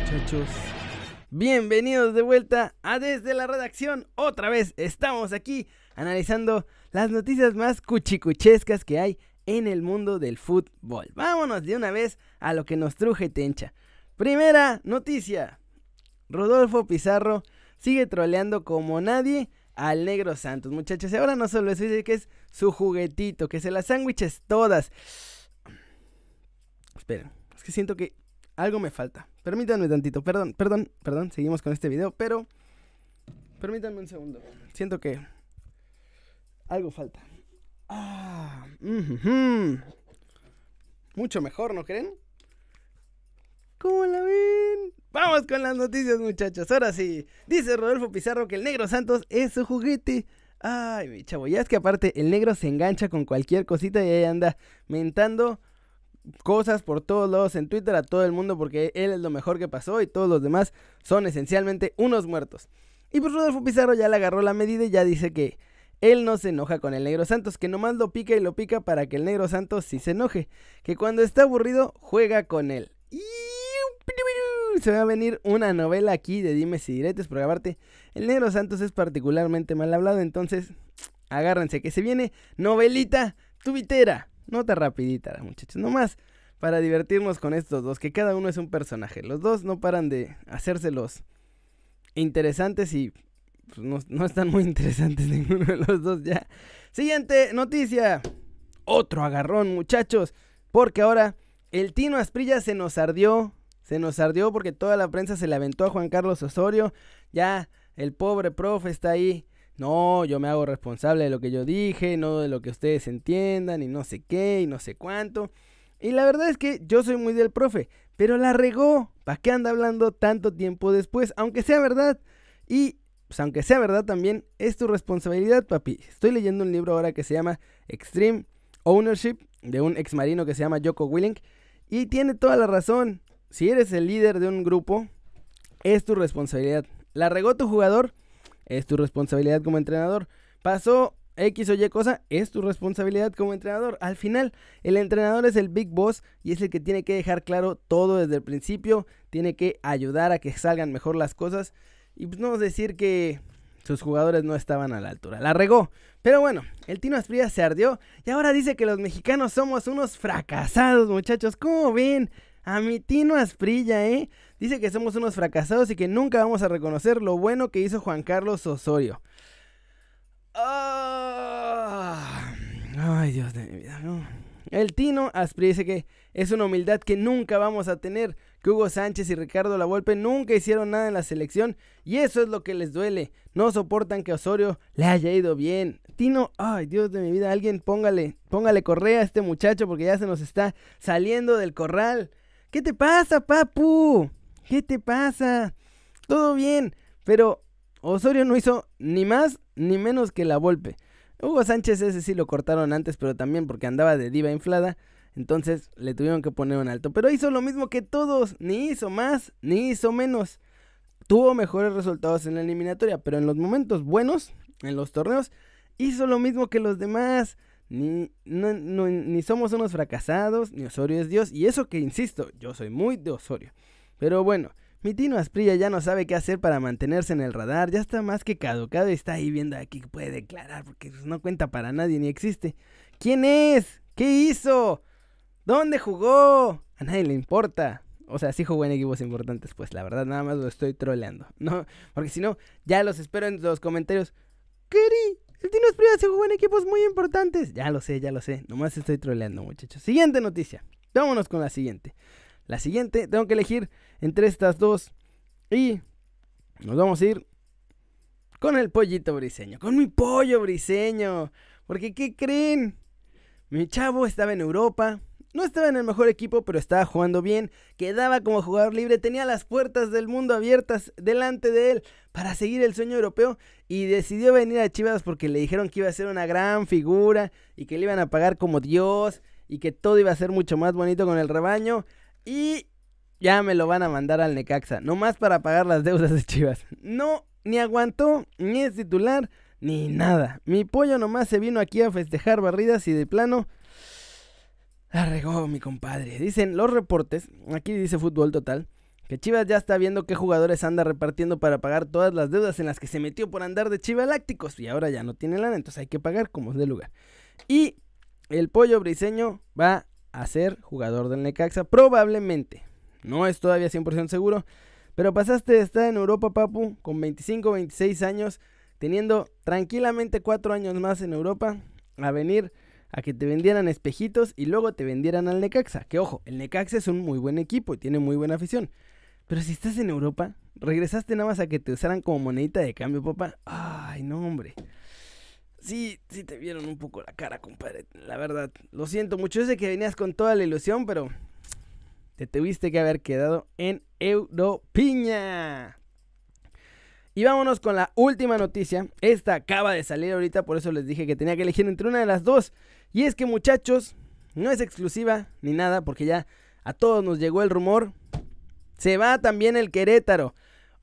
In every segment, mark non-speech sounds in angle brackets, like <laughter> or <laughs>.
Muchachos, bienvenidos de vuelta a Desde la Redacción. Otra vez estamos aquí analizando las noticias más cuchicuchescas que hay en el mundo del fútbol. Vámonos de una vez a lo que nos truje Tencha. Primera noticia. Rodolfo Pizarro sigue troleando como nadie al Negro Santos, muchachos. Y ahora no solo eso, dice que es su juguetito, que se las sándwiches todas. Esperen, es que siento que algo me falta. Permítanme tantito, perdón, perdón, perdón, seguimos con este video, pero permítanme un segundo. Siento que algo falta. Ah, Mucho mejor, ¿no creen? ¿Cómo la ven? Vamos con las noticias, muchachos. Ahora sí, dice Rodolfo Pizarro que el negro Santos es su juguete. Ay, mi chavo, ya es que aparte el negro se engancha con cualquier cosita y ahí anda mentando cosas por todos lados en Twitter a todo el mundo porque él es lo mejor que pasó y todos los demás son esencialmente unos muertos. Y pues Rodolfo Pizarro ya le agarró la medida y ya dice que él no se enoja con el negro Santos, que nomás lo pica y lo pica para que el negro Santos sí se enoje, que cuando está aburrido juega con él. Se va a venir una novela aquí de dimes y diretes, porque aparte el negro Santos es particularmente mal hablado, entonces <tsk> agárrense que se viene novelita tubitera, nota rapidita, muchachos, nomás para divertirnos con estos dos, que cada uno es un personaje. Los dos no paran de hacérselos interesantes y pues, no, no, están muy <laughs> interesantes ninguno de los dos ya. Siguiente noticia. Otro agarrón, muchachos. Porque ahora el Tino Asprilla se nos ardió se nos ardió porque toda la prensa se le aventó a Juan Carlos Osorio. Ya el pobre profe está ahí. No, yo me hago responsable de lo que yo dije, no de lo que ustedes entiendan y no sé qué y no sé cuánto. Y la verdad es que yo soy muy del profe, pero la regó. ¿Para qué anda hablando tanto tiempo después? Aunque sea verdad. Y pues aunque sea verdad también, es tu responsabilidad, papi. Estoy leyendo un libro ahora que se llama Extreme Ownership de un ex marino que se llama Joko Willink y tiene toda la razón si eres el líder de un grupo, es tu responsabilidad. La regó tu jugador, es tu responsabilidad como entrenador. Pasó X o Y cosa, es tu responsabilidad como entrenador. Al final, el entrenador es el big boss y es el que tiene que dejar claro todo desde el principio. Tiene que ayudar a que salgan mejor las cosas. Y pues no decir que sus jugadores no estaban a la altura. La regó. Pero bueno, el Tino Asprilla se ardió y ahora dice que los mexicanos somos unos fracasados, muchachos. ¿Cómo ven? A mi Tino Asprilla, ¿eh? Dice que somos unos fracasados y que nunca vamos a reconocer lo bueno que hizo Juan Carlos Osorio. Ah, ay, Dios de mi vida. El Tino Asprilla dice que es una humildad que nunca vamos a tener. Que Hugo Sánchez y Ricardo Lavolpe nunca hicieron nada en la selección. Y eso es lo que les duele. No soportan que Osorio le haya ido bien. Tino, ay, Dios de mi vida, alguien póngale, póngale correa a este muchacho porque ya se nos está saliendo del corral. ¿Qué te pasa, papu? ¿Qué te pasa? Todo bien, pero Osorio no hizo ni más ni menos que la golpe. Hugo Sánchez ese sí lo cortaron antes, pero también porque andaba de diva inflada. Entonces le tuvieron que poner un alto. Pero hizo lo mismo que todos. Ni hizo más, ni hizo menos. Tuvo mejores resultados en la eliminatoria. Pero en los momentos buenos, en los torneos, hizo lo mismo que los demás. Ni, ni somos unos fracasados, ni Osorio es Dios. Y eso que insisto, yo soy muy de Osorio. Pero bueno, mi Tino Asprilla ya no sabe qué hacer para mantenerse en el radar. Ya está más que caducado y está ahí viendo aquí que puede declarar porque pues, no cuenta para nadie ni existe. ¿Quién es? ¿Qué hizo? ¿Dónde jugó? A nadie le importa. O sea, sí jugó en equipos importantes, pues la verdad nada más lo estoy troleando. No, porque si no, ya los espero en los comentarios. Querí, el Tino Esprilla se jugó en equipos muy importantes. Ya lo sé, ya lo sé. Nomás estoy troleando, muchachos. Siguiente noticia. Vámonos con la siguiente. La siguiente, tengo que elegir entre estas dos. Y nos vamos a ir con el pollito briseño. Con mi pollo briseño. Porque, ¿qué creen? Mi chavo estaba en Europa. No estaba en el mejor equipo, pero estaba jugando bien. Quedaba como jugador libre. Tenía las puertas del mundo abiertas delante de él para seguir el sueño europeo. Y decidió venir a Chivas porque le dijeron que iba a ser una gran figura. Y que le iban a pagar como Dios. Y que todo iba a ser mucho más bonito con el rebaño. Y ya me lo van a mandar al Necaxa. Nomás para pagar las deudas de Chivas. No, ni aguantó, ni es titular, ni nada. Mi pollo nomás se vino aquí a festejar barridas y de plano La regó mi compadre. Dicen los reportes, aquí dice Fútbol Total, que Chivas ya está viendo qué jugadores anda repartiendo para pagar todas las deudas en las que se metió por andar de chivalácticos. Y ahora ya no tiene lana, entonces hay que pagar como es de lugar. Y el pollo briseño va a ser jugador del Necaxa, probablemente. No es todavía 100% seguro. Pero pasaste de estar en Europa, papu, con 25, 26 años, teniendo tranquilamente 4 años más en Europa, a venir a que te vendieran espejitos y luego te vendieran al Necaxa. Que ojo, el Necaxa es un muy buen equipo y tiene muy buena afición. Pero si estás en Europa, regresaste nada más a que te usaran como monedita de cambio, papá. Ay, no, hombre. Sí, sí te vieron un poco la cara, compadre. La verdad, lo siento mucho. Yo que venías con toda la ilusión, pero te tuviste que haber quedado en Europiña. Y vámonos con la última noticia. Esta acaba de salir ahorita, por eso les dije que tenía que elegir entre una de las dos. Y es que muchachos, no es exclusiva ni nada, porque ya a todos nos llegó el rumor. Se va también el Querétaro.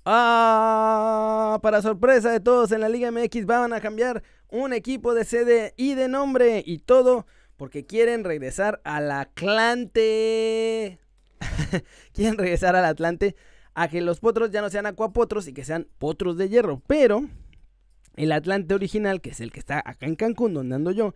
Ah, para sorpresa de todos en la Liga MX van a cambiar un equipo de sede y de nombre y todo porque quieren regresar al Atlante. <laughs> quieren regresar al Atlante a que los potros ya no sean acuapotros y que sean potros de hierro. Pero el Atlante original, que es el que está acá en Cancún, donde ando yo,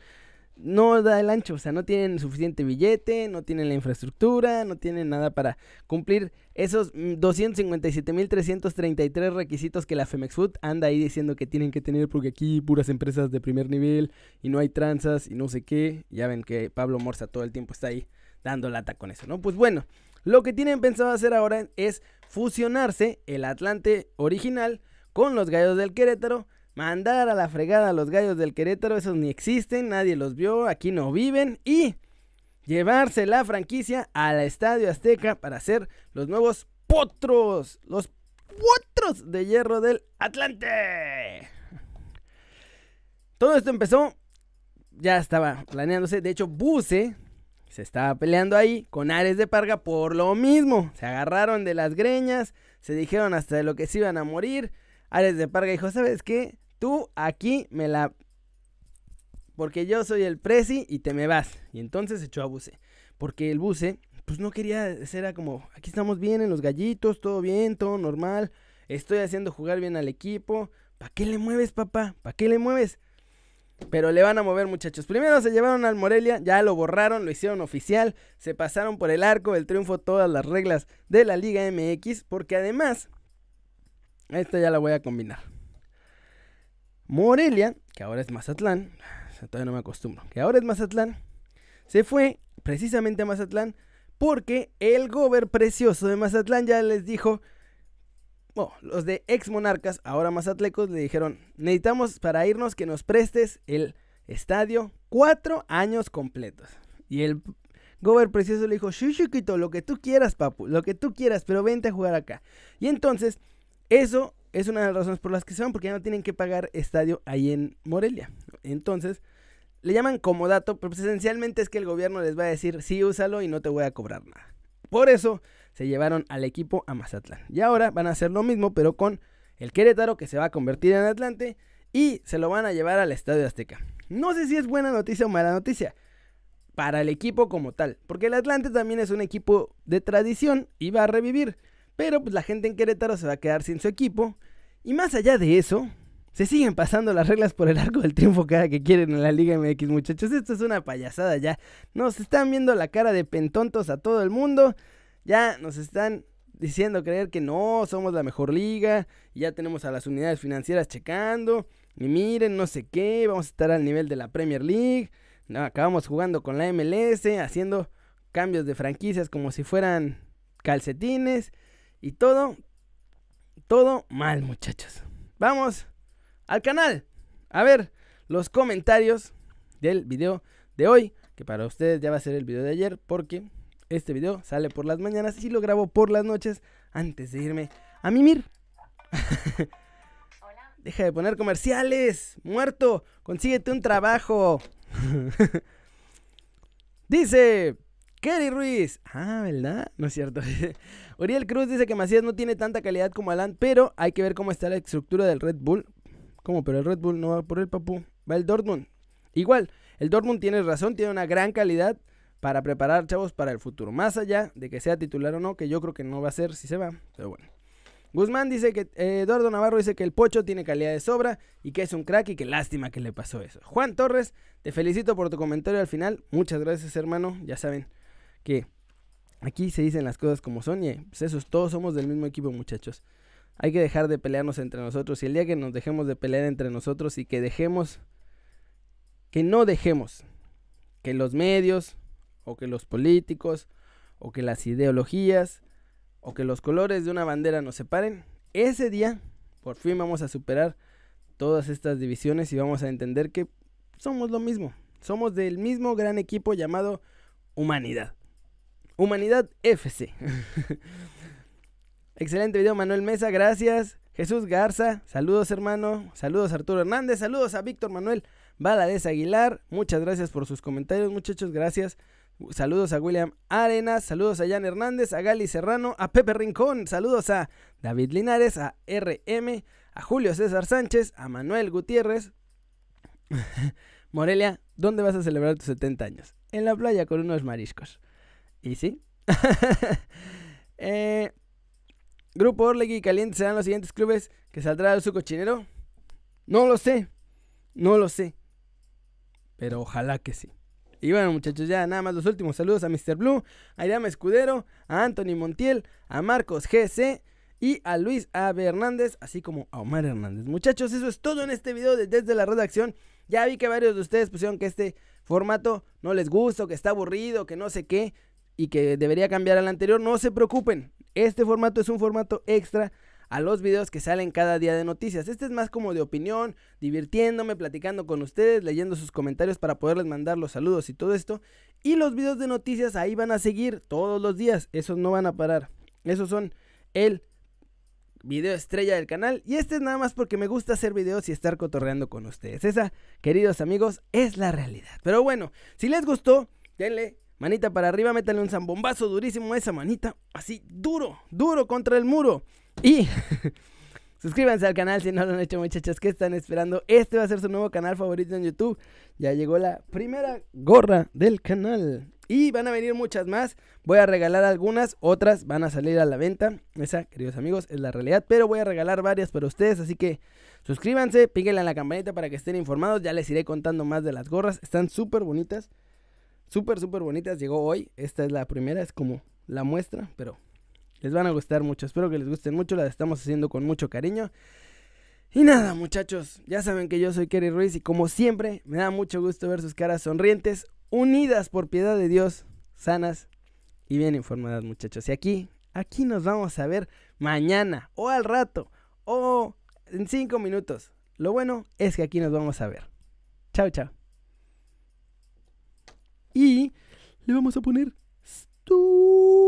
no da el ancho, o sea, no tienen suficiente billete, no tienen la infraestructura, no tienen nada para cumplir esos 257.333 mm, requisitos que la Femex Food anda ahí diciendo que tienen que tener porque aquí puras empresas de primer nivel y no hay tranzas y no sé qué. Ya ven que Pablo Morza todo el tiempo está ahí dando lata con eso, ¿no? Pues bueno, lo que tienen pensado hacer ahora es fusionarse el Atlante original con los Gallos del Querétaro mandar a la fregada a los gallos del Querétaro, esos ni existen, nadie los vio, aquí no viven, y llevarse la franquicia al Estadio Azteca para ser los nuevos potros, los potros de hierro del Atlante. Todo esto empezó, ya estaba planeándose, de hecho Buse se estaba peleando ahí con Ares de Parga por lo mismo, se agarraron de las greñas, se dijeron hasta de lo que se iban a morir. Ares de Parga dijo, ¿sabes qué? Tú aquí me la... Porque yo soy el presi y te me vas. Y entonces echó a Buce. Porque el Buce, pues no quería ser como, aquí estamos bien en los gallitos, todo bien, todo normal. Estoy haciendo jugar bien al equipo. ¿Para qué le mueves, papá? ¿Para qué le mueves? Pero le van a mover, muchachos. Primero se llevaron al Morelia, ya lo borraron, lo hicieron oficial. Se pasaron por el arco del triunfo todas las reglas de la Liga MX. Porque además, esta ya la voy a combinar. Morelia, que ahora es Mazatlán, todavía no me acostumbro, que ahora es Mazatlán, se fue precisamente a Mazatlán porque el gober precioso de Mazatlán ya les dijo, bueno, los de ex monarcas, ahora mazatlecos, le dijeron, necesitamos para irnos que nos prestes el estadio cuatro años completos. Y el gober precioso le dijo, chiquito, lo que tú quieras, papu, lo que tú quieras, pero vente a jugar acá. Y entonces, eso es una de las razones por las que se van, porque ya no tienen que pagar estadio ahí en Morelia. Entonces, le llaman comodato, pero pues esencialmente es que el gobierno les va a decir, sí, úsalo y no te voy a cobrar nada. Por eso se llevaron al equipo a Mazatlán. Y ahora van a hacer lo mismo, pero con el Querétaro, que se va a convertir en Atlante, y se lo van a llevar al Estadio Azteca. No sé si es buena noticia o mala noticia para el equipo como tal, porque el Atlante también es un equipo de tradición y va a revivir. Pero pues la gente en Querétaro se va a quedar sin su equipo. Y más allá de eso, se siguen pasando las reglas por el arco del triunfo cada que quieren en la Liga MX, muchachos. Esto es una payasada ya. Nos están viendo la cara de pentontos a todo el mundo. Ya nos están diciendo creer que no, somos la mejor liga. Ya tenemos a las unidades financieras checando. Y miren, no sé qué, vamos a estar al nivel de la Premier League. acabamos jugando con la MLS, haciendo cambios de franquicias como si fueran calcetines. Y todo, todo mal, muchachos. Vamos al canal. A ver los comentarios del video de hoy. Que para ustedes ya va a ser el video de ayer. Porque este video sale por las mañanas y lo grabo por las noches antes de irme a mimir. Deja de poner comerciales. Muerto. Consíguete un trabajo. <laughs> Dice Kerry Ruiz. Ah, ¿verdad? <laughs> No es cierto. <laughs> Uriel Cruz dice que Macías no tiene tanta calidad como Alan, pero hay que ver cómo está la estructura del Red Bull. ¿Cómo? Pero el Red Bull no va por el papu. Va el Dortmund. Igual, el Dortmund tiene razón, tiene una gran calidad para preparar, chavos, para el futuro. Más allá de que sea titular o no, que yo creo que no va a ser si se va, pero bueno. Guzmán dice que eh, Eduardo Navarro dice que el Pocho tiene calidad de sobra y que es un crack y que lástima que le pasó eso. Juan Torres, te felicito por tu comentario al final. Muchas gracias, hermano. Ya saben que aquí se dicen las cosas como son y pues eso, todos somos del mismo equipo, muchachos. Hay que dejar de pelearnos entre nosotros y el día que nos dejemos de pelear entre nosotros y que dejemos, que no dejemos que los medios o que los políticos o que las ideologías o que los colores de una bandera nos separen, ese día por fin vamos a superar todas estas divisiones y vamos a entender que somos lo mismo. Somos del mismo gran equipo llamado humanidad. Humanidad FC. <laughs> Excelente video, Manuel Mesa, gracias. Jesús Garza, saludos hermano. Saludos Arturo Hernández, saludos a Víctor Manuel Valadez Aguilar. Muchas gracias por sus comentarios, muchachos, gracias. Saludos a William Arenas, saludos a Jan Hernández, a Gali Serrano, a Pepe Rincón, saludos a David Linares, a RM, a Julio César Sánchez, a Manuel Gutiérrez. <laughs> Morelia, ¿dónde vas a celebrar tus 70 años? En la playa con unos mariscos. ¿Y sí? <laughs> eh, Grupo Orlegui Caliente serán los siguientes clubes que saldrá de su cochinero. No lo sé, no lo sé. Pero ojalá que sí. Y bueno, muchachos, ya nada más los últimos saludos a Mr. Blue, a Irama Escudero, a Anthony Montiel, a Marcos GC y a Luis A. Hernández, así como a Omar Hernández. Muchachos, eso es todo en este video desde la redacción. Ya vi que varios de ustedes pusieron que este formato no les gusta, que está aburrido, que no sé qué, y que debería cambiar al anterior. No se preocupen, este formato es un formato extra a los videos que salen cada día de noticias. Este es más como de opinión, divirtiéndome, platicando con ustedes, leyendo sus comentarios para poderles mandar los saludos y todo esto. Y los videos de noticias ahí van a seguir todos los días, esos no van a parar. Esos son el video estrella del canal. Y este es nada más porque me gusta hacer videos y estar cotorreando con ustedes. Esa, queridos amigos, es la realidad. Pero bueno, si les gustó, denle manita para arriba, métanle un zambombazo durísimo a esa manita. Así, duro, duro contra el muro. Y <laughs> suscríbanse al canal si no lo han hecho, muchachos. ¿Qué están esperando? Este va a ser su nuevo canal favorito en YouTube. Ya llegó la primera gorra del canal. Y van a venir muchas más. Voy a regalar algunas, otras van a salir a la venta. Esa, queridos amigos, es la realidad. Pero voy a regalar varias para ustedes. Así que suscríbanse, píquenle a la campanita para que estén informados. Ya les iré contando más de las gorras. Están súper bonitas. Súper, súper bonitas. Llegó hoy. Esta es la primera, es como la muestra, pero les van a gustar mucho. Espero que les gusten mucho. Las estamos haciendo con mucho cariño. Y nada, muchachos, ya saben que yo soy Kerry Ruiz y como siempre me da mucho gusto ver sus caras sonrientes, unidas por piedad de Dios, sanas y bien informadas, muchachos. Y aquí, aquí nos vamos a ver mañana o al rato o en cinco minutos. Lo bueno es que aquí nos vamos a ver. Chao, chao y le vamos a poner Stu.